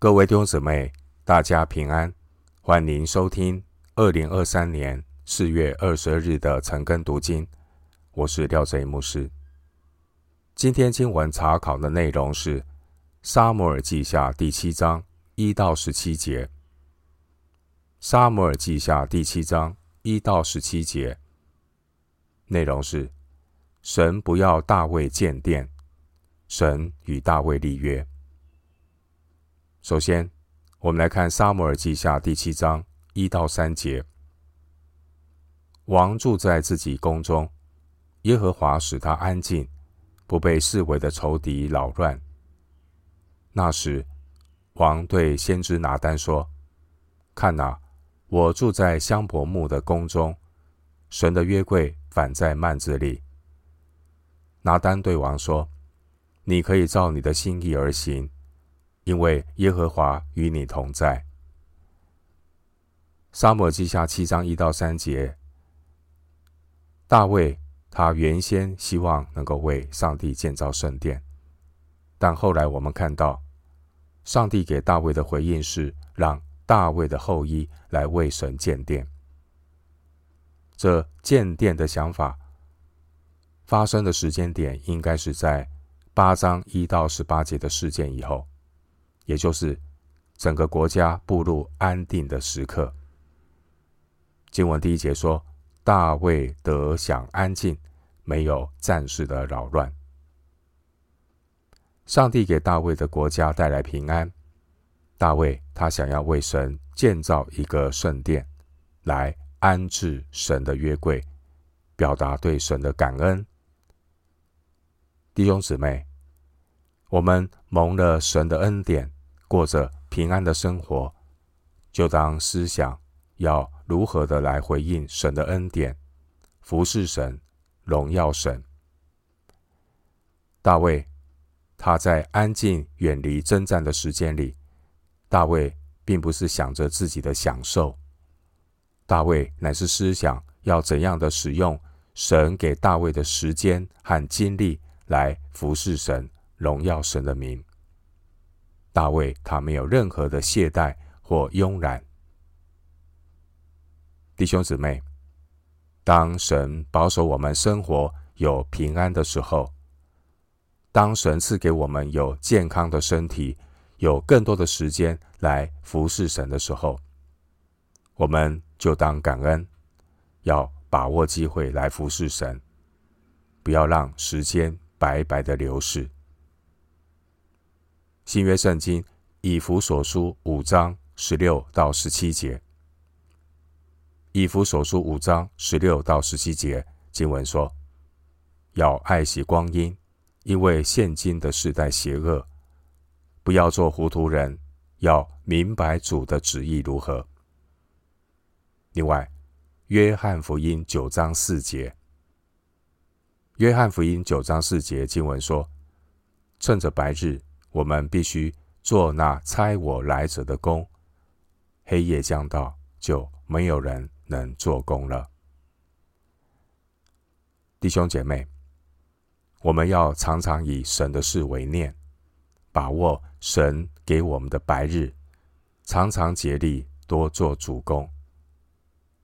各位弟兄姊妹，大家平安，欢迎收听二零二三年四月二十二日的晨更读经。我是廖哲一牧师。今天经文查考的内容是《撒母耳记下》第七章一到十七节。《撒母耳记下》第七章一到十七节内容是：神不要大卫建殿，神与大卫立约。首先，我们来看《撒母耳记下》第七章一到三节。王住在自己宫中，耶和华使他安静，不被四围的仇敌扰乱。那时，王对先知拿单说：“看哪，我住在香柏木的宫中，神的约柜反在幔子里。”拿单对王说：“你可以照你的心意而行。”因为耶和华与你同在。撒母耳记下七章一到三节，大卫他原先希望能够为上帝建造圣殿，但后来我们看到，上帝给大卫的回应是让大卫的后裔来为神建殿。这建殿的想法发生的时间点，应该是在八章一到十八节的事件以后。也就是整个国家步入安定的时刻。经文第一节说：“大卫得享安静，没有战事的扰乱。”上帝给大卫的国家带来平安。大卫他想要为神建造一个圣殿，来安置神的约柜，表达对神的感恩。弟兄姊妹，我们蒙了神的恩典。过着平安的生活，就当思想要如何的来回应神的恩典，服侍神，荣耀神。大卫他在安静远离征战的时间里，大卫并不是想着自己的享受，大卫乃是思想要怎样的使用神给大卫的时间和精力来服侍神，荣耀神的名。大卫他没有任何的懈怠或慵懒。弟兄姊妹，当神保守我们生活有平安的时候，当神赐给我们有健康的身体，有更多的时间来服侍神的时候，我们就当感恩，要把握机会来服侍神，不要让时间白白的流逝。新约圣经以弗所书五章十六到十七节，以弗所书五章十六到十七节经文说：“要爱惜光阴，因为现今的世代邪恶，不要做糊涂人，要明白主的旨意如何。”另外，约翰福音九章四节，约翰福音九章四节经文说：“趁着白日。”我们必须做那差我来者的工，黑夜将到，就没有人能做工了。弟兄姐妹，我们要常常以神的事为念，把握神给我们的白日，常常竭力多做主工。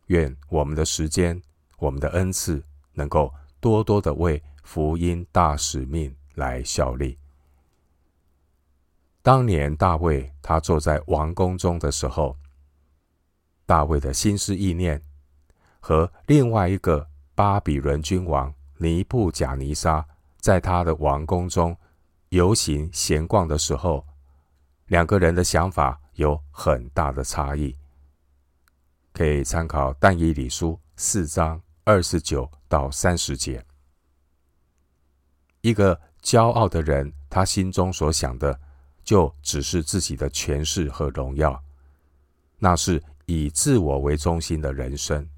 愿我们的时间、我们的恩赐，能够多多的为福音大使命来效力。当年大卫他坐在王宫中的时候，大卫的心思意念和另外一个巴比伦君王尼布甲尼撒在他的王宫中游行闲逛的时候，两个人的想法有很大的差异。可以参考但以理书四章二十九到三十节。一个骄傲的人，他心中所想的。就只是自己的权势和荣耀，那是以自我为中心的人生。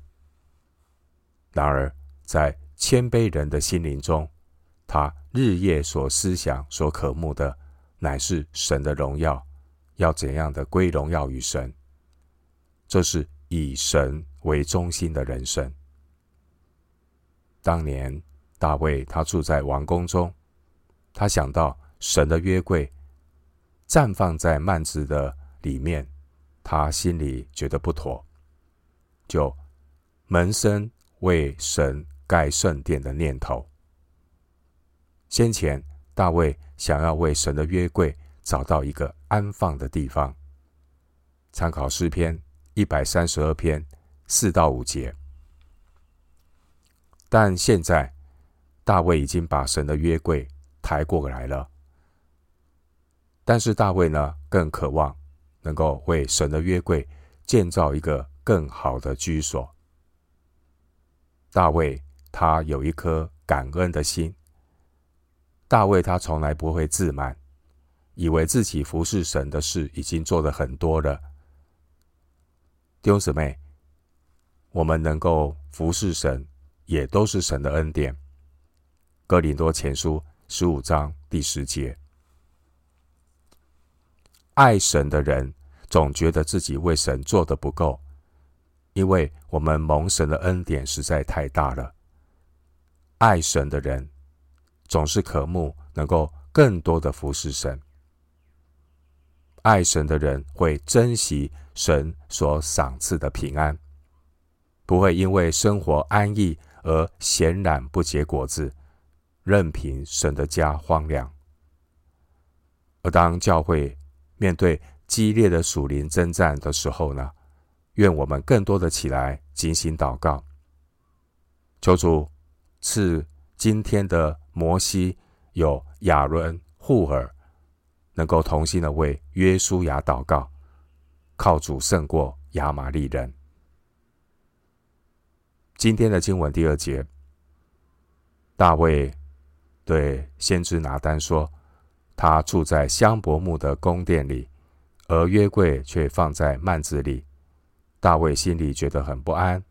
然而，在谦卑人的心灵中，他日夜所思想、所渴慕的，乃是神的荣耀，要怎样的归荣耀于神？这是以神为中心的人生。当年大卫他住在王宫中，他想到神的约柜。绽放在幔子的里面，他心里觉得不妥，就萌生为神盖圣殿的念头。先前大卫想要为神的约柜找到一个安放的地方，参考诗篇一百三十二篇四到五节。但现在大卫已经把神的约柜抬过来了，但是大卫呢，更渴望能够为神的约柜建造一个更好的居所。大卫他有一颗感恩的心。大卫他从来不会自满，以为自己服侍神的事已经做得很多了。弟兄姊妹，我们能够服侍神，也都是神的恩典。哥林多前书十五章第十节，爱神的人总觉得自己为神做得不够，因为我们蒙神的恩典实在太大了。爱神的人。总是渴慕能够更多的服侍神。爱神的人会珍惜神所赏赐的平安，不会因为生活安逸而显然不结果子，任凭神的家荒凉。而当教会面对激烈的属灵征战的时候呢，愿我们更多的起来警醒祷告，求主赐今天的。摩西有亚伦、护尔，能够同心的为约书亚祷告，靠主胜过亚玛力人。今天的经文第二节，大卫对先知拿单说：“他住在香柏木的宫殿里，而约柜却放在幔子里。”大卫心里觉得很不安。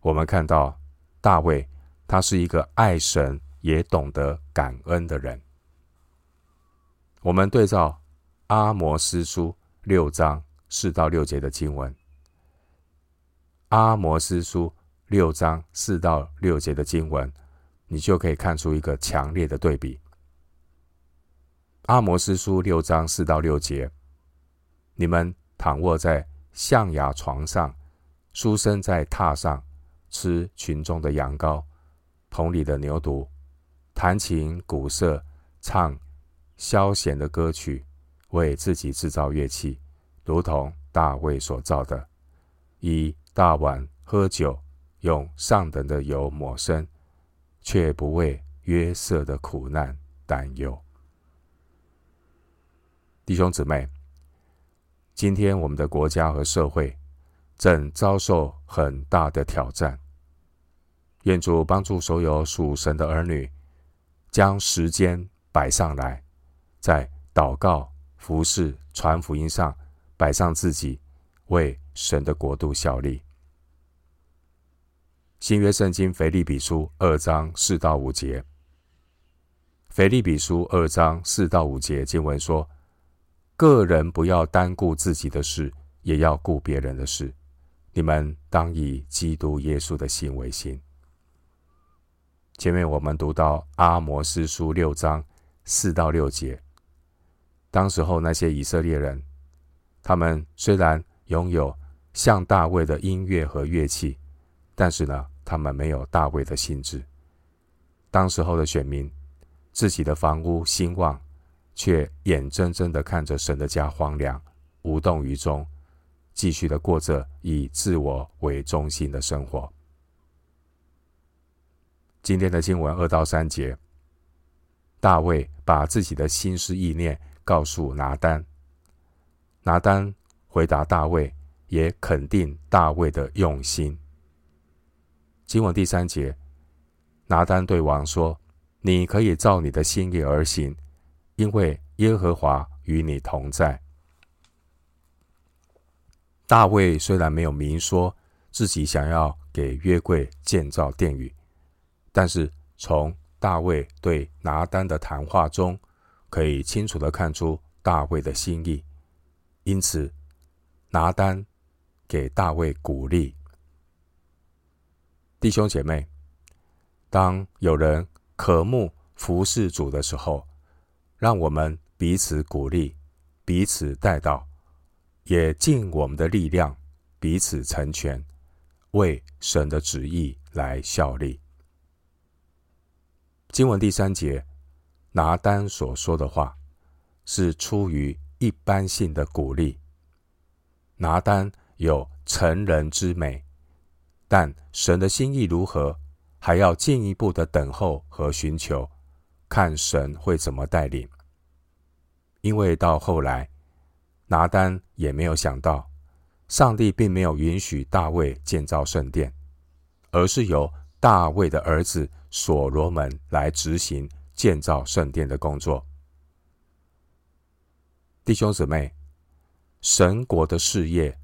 我们看到大卫，他是一个爱神。也懂得感恩的人，我们对照阿摩斯书六章四到六节的经文。阿摩斯书六章四到六节的经文，你就可以看出一个强烈的对比。阿摩司书六章四到六节，你们躺卧在象牙床上，书生在榻上吃群中的羊羔，棚里的牛犊。弹琴、鼓瑟，唱消闲的歌曲，为自己制造乐器，如同大卫所造的。以大碗喝酒，用上等的油抹身，却不为约瑟的苦难担忧。弟兄姊妹，今天我们的国家和社会正遭受很大的挑战。愿主帮助所有属神的儿女。将时间摆上来，在祷告、服侍、传福音上摆上自己，为神的国度效力。新约圣经腓立比书二章四到五节，腓立比书二章四到五节经文说：“个人不要单顾自己的事，也要顾别人的事。你们当以基督耶稣的心为心。”前面我们读到阿摩斯书六章四到六节，当时候那些以色列人，他们虽然拥有像大卫的音乐和乐器，但是呢，他们没有大卫的心志。当时候的选民，自己的房屋兴旺，却眼睁睁的看着神的家荒凉，无动于衷，继续的过着以自我为中心的生活。今天的经文二到三节，大卫把自己的心思意念告诉拿单，拿单回答大卫，也肯定大卫的用心。经文第三节，拿单对王说：“你可以照你的心意而行，因为耶和华与你同在。”大卫虽然没有明说自己想要给约柜建造殿宇。但是从大卫对拿单的谈话中，可以清楚的看出大卫的心意。因此，拿单给大卫鼓励。弟兄姐妹，当有人渴慕服侍主的时候，让我们彼此鼓励，彼此带到，也尽我们的力量，彼此成全，为神的旨意来效力。经文第三节，拿单所说的话，是出于一般性的鼓励。拿单有成人之美，但神的心意如何，还要进一步的等候和寻求，看神会怎么带领。因为到后来，拿单也没有想到，上帝并没有允许大卫建造圣殿，而是由大卫的儿子所罗门来执行建造圣殿的工作。弟兄姊妹，神国的事业，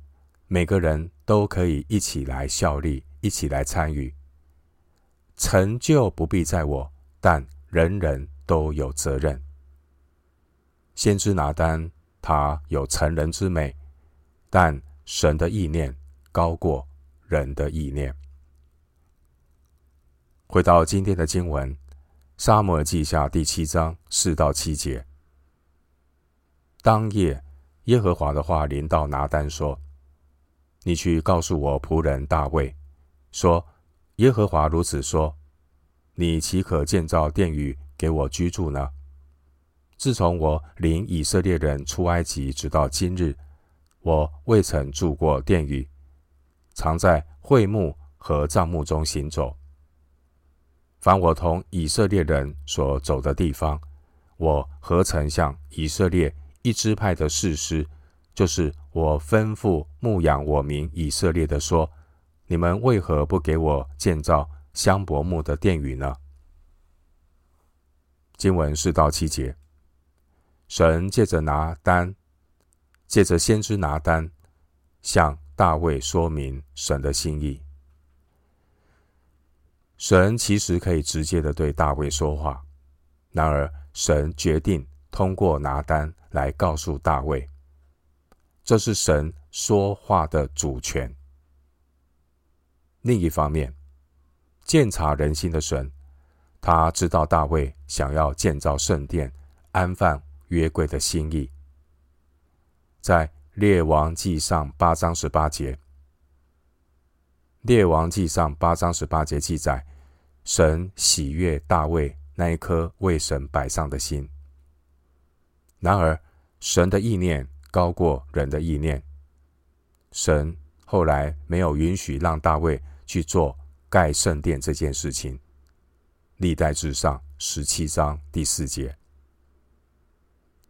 每个人都可以一起来效力，一起来参与。成就不必在我，但人人都有责任。先知拿单，他有成人之美，但神的意念高过人的意念。回到今天的经文，《撒母耳记下》第七章四到七节。当夜，耶和华的话临到拿单说：“你去告诉我仆人大卫，说。”耶和华如此说：“你岂可建造殿宇给我居住呢？自从我领以色列人出埃及直到今日，我未曾住过殿宇，常在会幕和帐幕中行走。凡我同以色列人所走的地方，我何曾向以色列一支派的士师，就是我吩咐牧养我民以色列的说。”你们为何不给我建造香柏木的殿宇呢？经文四到七节，神借着拿单，借着先知拿单，向大卫说明神的心意。神其实可以直接的对大卫说话，然而神决定通过拿单来告诉大卫，这是神说话的主权。另一方面，鉴察人心的神，他知道大卫想要建造圣殿、安放约柜的心意。在列王记上八章十八节，列王记上八章十八节记载，神喜悦大卫那一颗为神摆上的心。然而，神的意念高过人的意念，神后来没有允许让大卫。去做盖圣殿这件事情，历代志上十七章第四节，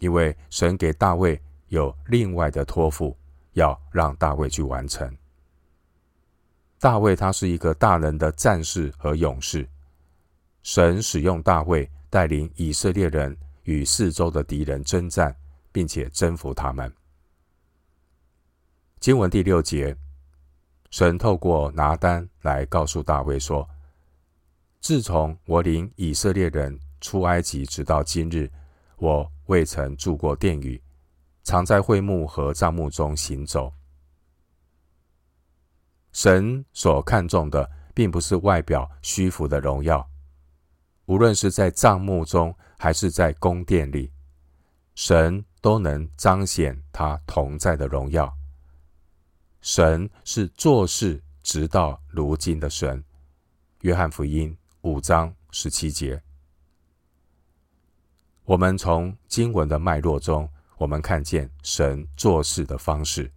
因为神给大卫有另外的托付，要让大卫去完成。大卫他是一个大能的战士和勇士，神使用大卫带领以色列人与四周的敌人征战，并且征服他们。经文第六节。神透过拿单来告诉大卫说：“自从我领以色列人出埃及直到今日，我未曾住过殿宇，常在会幕和帐幕中行走。”神所看重的，并不是外表虚浮的荣耀，无论是在帐幕中还是在宫殿里，神都能彰显他同在的荣耀。神是做事直到如今的神。约翰福音五章十七节。我们从经文的脉络中，我们看见神做事的方式。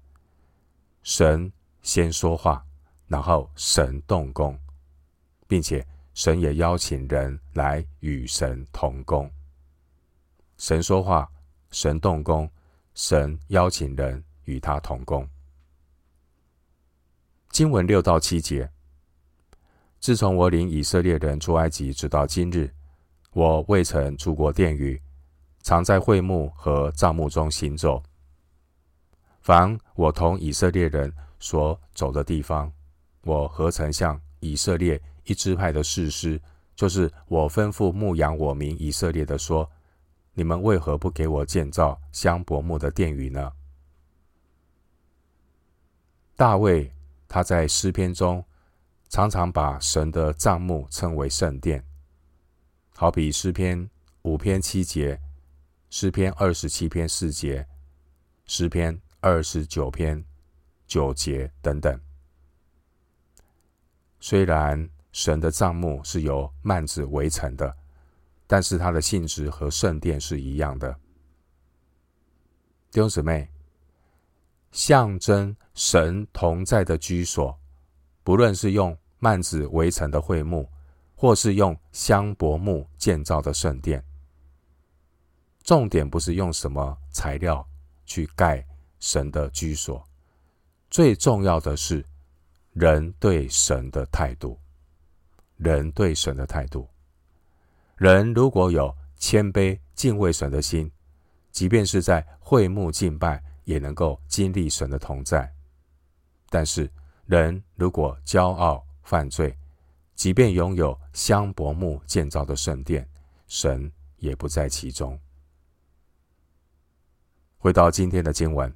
神先说话，然后神动工，并且神也邀请人来与神同工。神说话，神动工，神邀请人与他同工。经文六到七节，自从我领以色列人出埃及直到今日，我未曾出过殿宇，常在会幕和帐幕中行走。凡我同以色列人所走的地方，我何曾向以色列一支派的士师，就是我吩咐牧养我民以色列的说：你们为何不给我建造香柏木的殿宇呢？大卫。他在诗篇中常常把神的帐幕称为圣殿，好比诗篇五篇七节：“诗篇二十七篇四节，诗篇二十九篇九节等等。虽然神的帐幕是由幔子围成的，但是它的性质和圣殿是一样的。弟兄姊妹，象征神同在的居所，不论是用幔子围成的会幕，或是用香柏木建造的圣殿，重点不是用什么材料去盖神的居所，最重要的是人对神的态度。人对神的态度，人如果有谦卑敬畏神的心，即便是在会幕敬拜，也能够经历神的同在。但是，人如果骄傲犯罪，即便拥有香柏木建造的圣殿，神也不在其中。回到今天的经文，《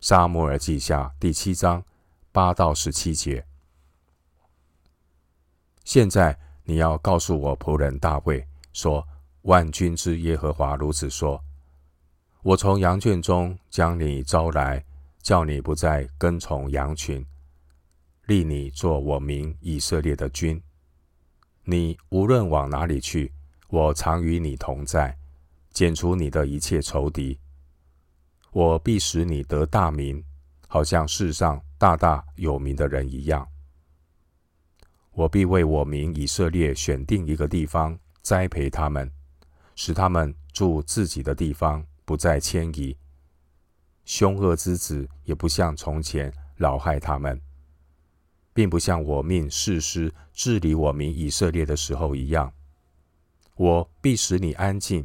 撒母耳记下》第七章八到十七节。现在你要告诉我仆人大卫说：“万军之耶和华如此说：我从羊圈中将你招来，叫你不再跟从羊群，立你做我民以色列的君。你无论往哪里去，我常与你同在，剪除你的一切仇敌。我必使你得大名，好像世上大大有名的人一样。”我必为我民以色列选定一个地方，栽培他们，使他们住自己的地方，不再迁移。凶恶之子也不像从前扰害他们，并不像我命士师治理我民以色列的时候一样。我必使你安静，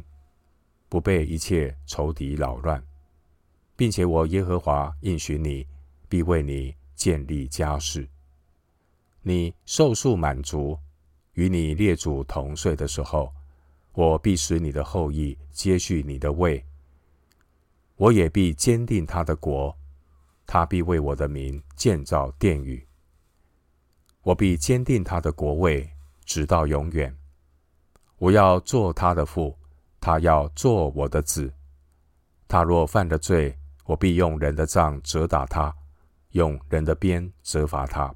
不被一切仇敌扰乱，并且我耶和华应许你，必为你建立家室。你受数满足，与你列祖同岁的时候，我必使你的后裔接续你的位。我也必坚定他的国，他必为我的名建造殿宇。我必坚定他的国位，直到永远。我要做他的父，他要做我的子。他若犯了罪，我必用人的杖责打他，用人的鞭责罚他。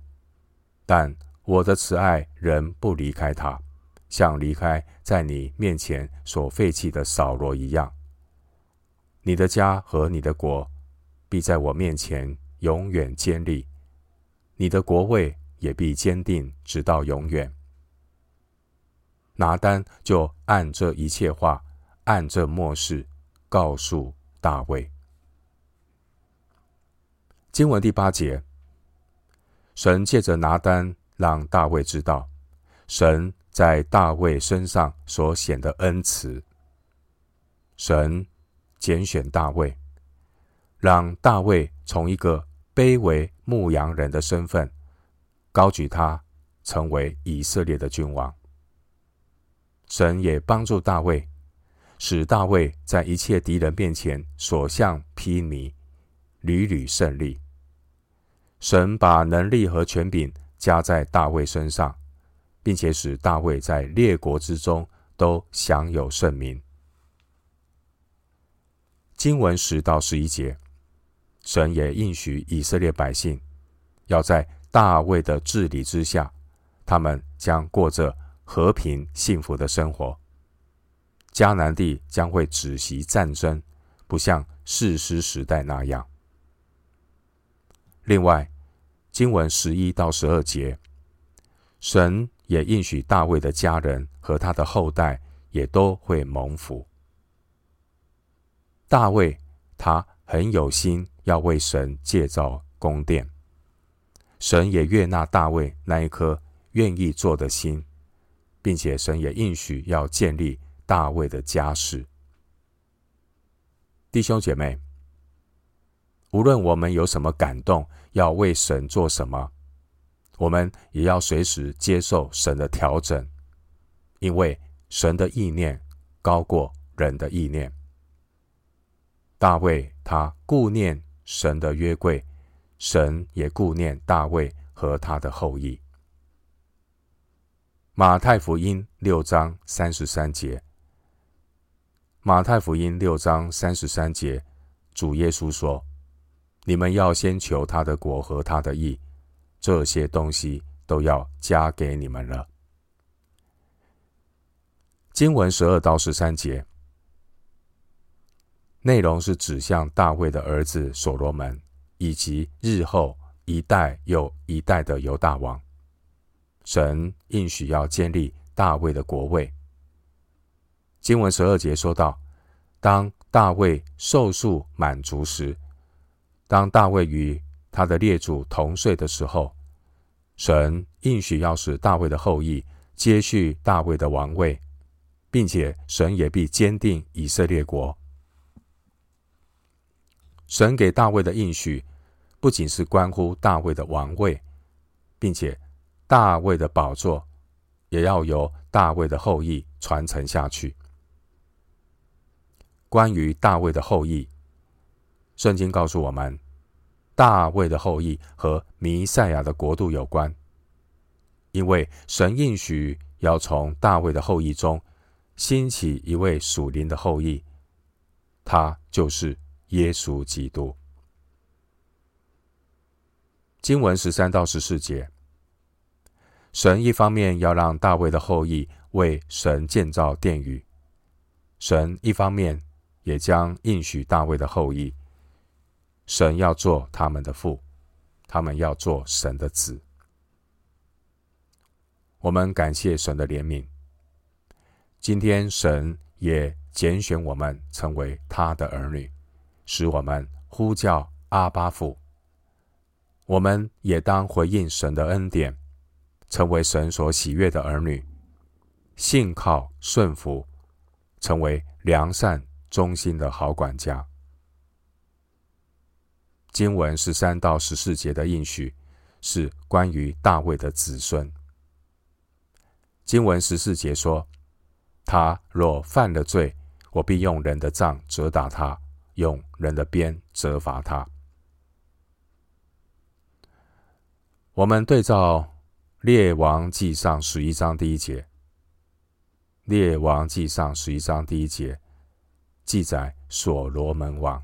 但我的慈爱仍不离开他，像离开在你面前所废弃的扫罗一样。你的家和你的国必在我面前永远坚立，你的国位也必坚定直到永远。拿单就按这一切话，按这末世告诉大卫。经文第八节。神借着拿单让大卫知道，神在大卫身上所显的恩慈。神拣选大卫，让大卫从一个卑微牧羊人的身份，高举他成为以色列的君王。神也帮助大卫，使大卫在一切敌人面前所向披靡，屡屡胜利。神把能力和权柄加在大卫身上，并且使大卫在列国之中都享有盛名。经文十到十一节，神也应许以色列百姓，要在大卫的治理之下，他们将过着和平幸福的生活。迦南地将会止息战争，不像士师时代那样。另外，经文十一到十二节，神也应许大卫的家人和他的后代也都会蒙福。大卫他很有心要为神建造宫殿，神也悦纳大卫那一颗愿意做的心，并且神也应许要建立大卫的家室。弟兄姐妹。无论我们有什么感动，要为神做什么，我们也要随时接受神的调整，因为神的意念高过人的意念。大卫他顾念神的约柜，神也顾念大卫和他的后裔。马太福音六章三十三节，马太福音六章三十三节，主耶稣说：“你们要先求他的国和他的义，这些东西都要加给你们了。”经文十二到十三节，内容是指向大卫的儿子所罗门，以及日后一代又一代的犹大王。神应许要建立大卫的国位。经文十二节说到，当大卫寿数满足时，当大卫与他的列祖同睡的时候，神应许要使大卫的后裔接续大卫的王位，并且神也必坚定以色列国。神给大卫的应许，不仅是关乎大卫的王位，并且大卫的宝座也要由大卫的后裔传承下去。关于大卫的后裔，圣经告诉我们，大卫的后裔和弥赛亚的国度有关，因为神应许要从大卫的后裔中兴起一位属灵的后裔，他就是耶稣基督。经文十三到十四节，神一方面要让大卫的后裔为神建造殿宇，神一方面。也将应许大卫的后裔，神要做他们的父，他们要做神的子。我们感谢神的怜悯。今天神也拣选我们成为他的儿女，使我们呼叫阿巴父。我们也当回应神的恩典，成为神所喜悦的儿女，信靠顺服，成为良善。忠心的好管家。经文十三到十四节的应许是关于大卫的子孙。经文十四节说：“他若犯了罪，我必用人的杖责打他，用人的鞭责罚他。”我们对照列王记上十一章第一节，列王记上十一章第一节。记载所罗门王，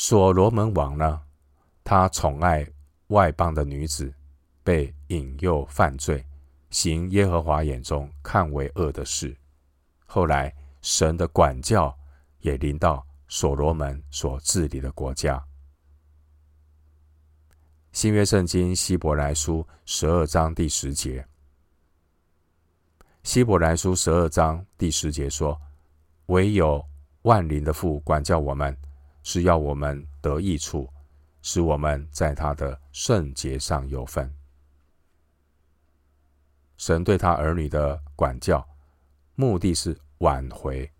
所罗门王呢，他宠爱外邦的女子，被引诱犯罪，行耶和华眼中看为恶的事。后来神的管教也临到所罗门所治理的国家。新约圣经希伯来书十二章第十节，希伯来书十二章第十节说。唯有万灵的父管教我们，是要我们得益处，使我们在他的圣洁上有份。神对他儿女的管教，目的是挽回。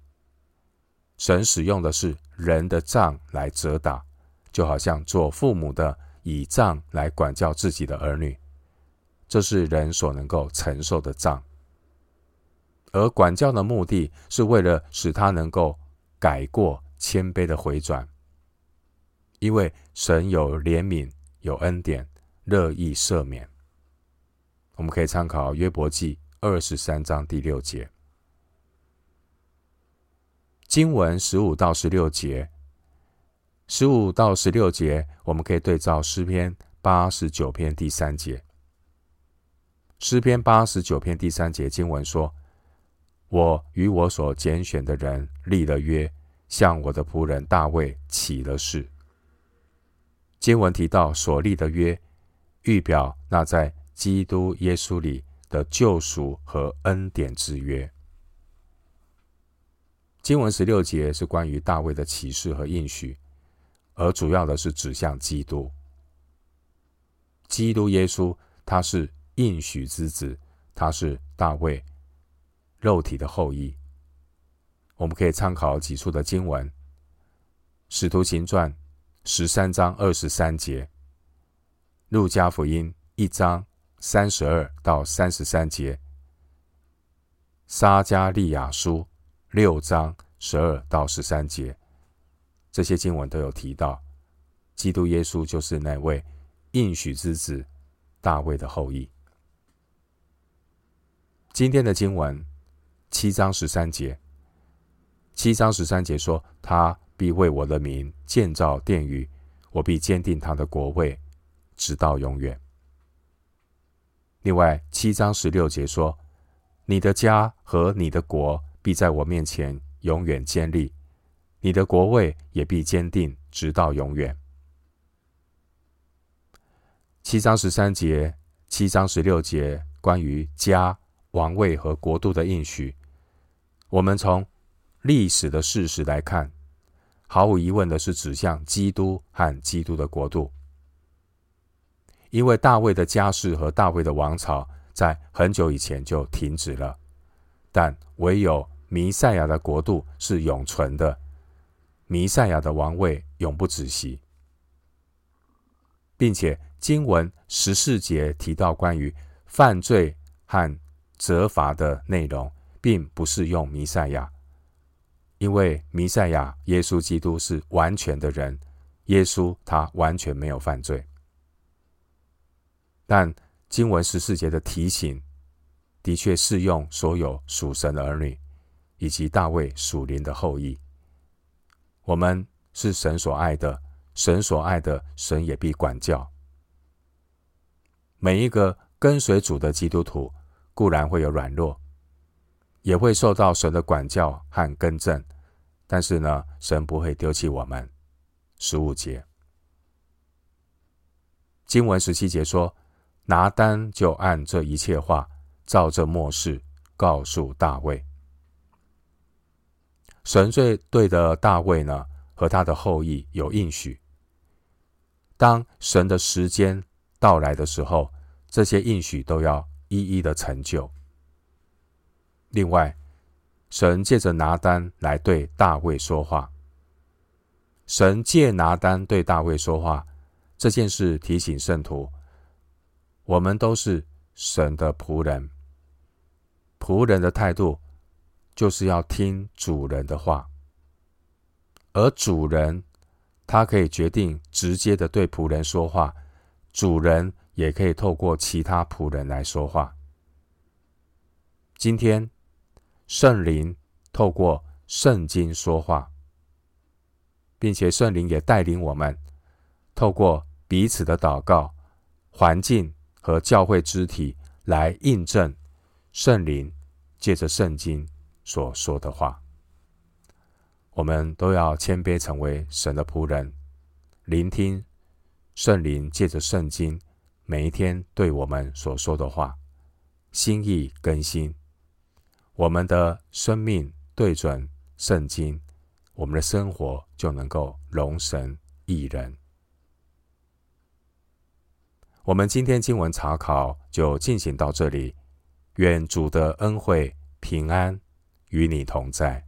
神使用的是人的杖来责打，就好像做父母的以杖来管教自己的儿女，这是人所能够承受的杖。而管教的目的是为了使他能够改过谦卑的回转，因为神有怜悯、有恩典，乐意赦免。我们可以参考约伯记二十三章第六节，经文十五到十六节，十五到十六节，我们可以对照诗篇八十九篇第三节。诗篇八十九篇第三节经文说。我与我所拣选的人立了约，向我的仆人大卫起了誓。经文提到所立的约，预表那在基督耶稣里的救赎和恩典之约。经文十六节是关于大卫的启示和应许，而主要的是指向基督。基督耶稣，他是应许之子，他是大卫。肉体的后裔，我们可以参考几处的经文，《使徒行传》十三章二十三节，《路加福音》一章三十二到三十三节，《撒迦利亚书》六章十二到十三节，这些经文都有提到，基督耶稣就是那位应许之子，大卫的后裔。今天的经文。七章十三节，七章十三节说：“他必为我的名建造殿宇，我必坚定他的国位，直到永远。”另外，七章十六节说：“你的家和你的国必在我面前永远建立，你的国位也必坚定，直到永远。”七章十三节、七章十六节关于家、王位和国度的应许，我们从历史的事实来看，毫无疑问的是指向基督和基督的国度。因为大卫的家世和大卫的王朝在很久以前就停止了，但唯有弥赛亚的国度是永存的，弥赛亚的王位永不止息，并且。经文十四节提到关于犯罪和责罚的内容，并不适用弥赛亚，因为弥赛亚耶稣基督是完全的人，耶稣他完全没有犯罪。但经文十四节的提醒，的确适用所有属神的儿女，以及大卫属灵的后裔。我们是神所爱的，神所爱的，神也必管教。每一个跟随主的基督徒固然会有软弱，也会受到神的管教和更正，但是呢，神不会丢弃我们。十五节，经文十七节说，拿单就按这一切话，照这末世告诉大卫。神最对的大卫呢，和他的后裔有应许。当神的时间到来的时候，这些应许都要一一的成就。另外，神借着拿单来对大卫说话。神借拿单对大卫说话这件事，提醒圣徒，我们都是神的仆人。仆人的态度就是要听主人的话，而主人他可以决定直接的对仆人说话。主人。也可以透过其他仆人来说话。今天，圣灵透过圣经说话，并且圣灵也带领我们透过彼此的祷告、环境和教会肢体来印证圣灵借着圣经所说的话。我们都要谦卑成为神的仆人，聆听圣灵借着圣经。每一天对我们所说的话，心意更新，我们的生命对准圣经，我们的生活就能够容神一人。我们今天经文查考就进行到这里，愿主的恩惠平安与你同在。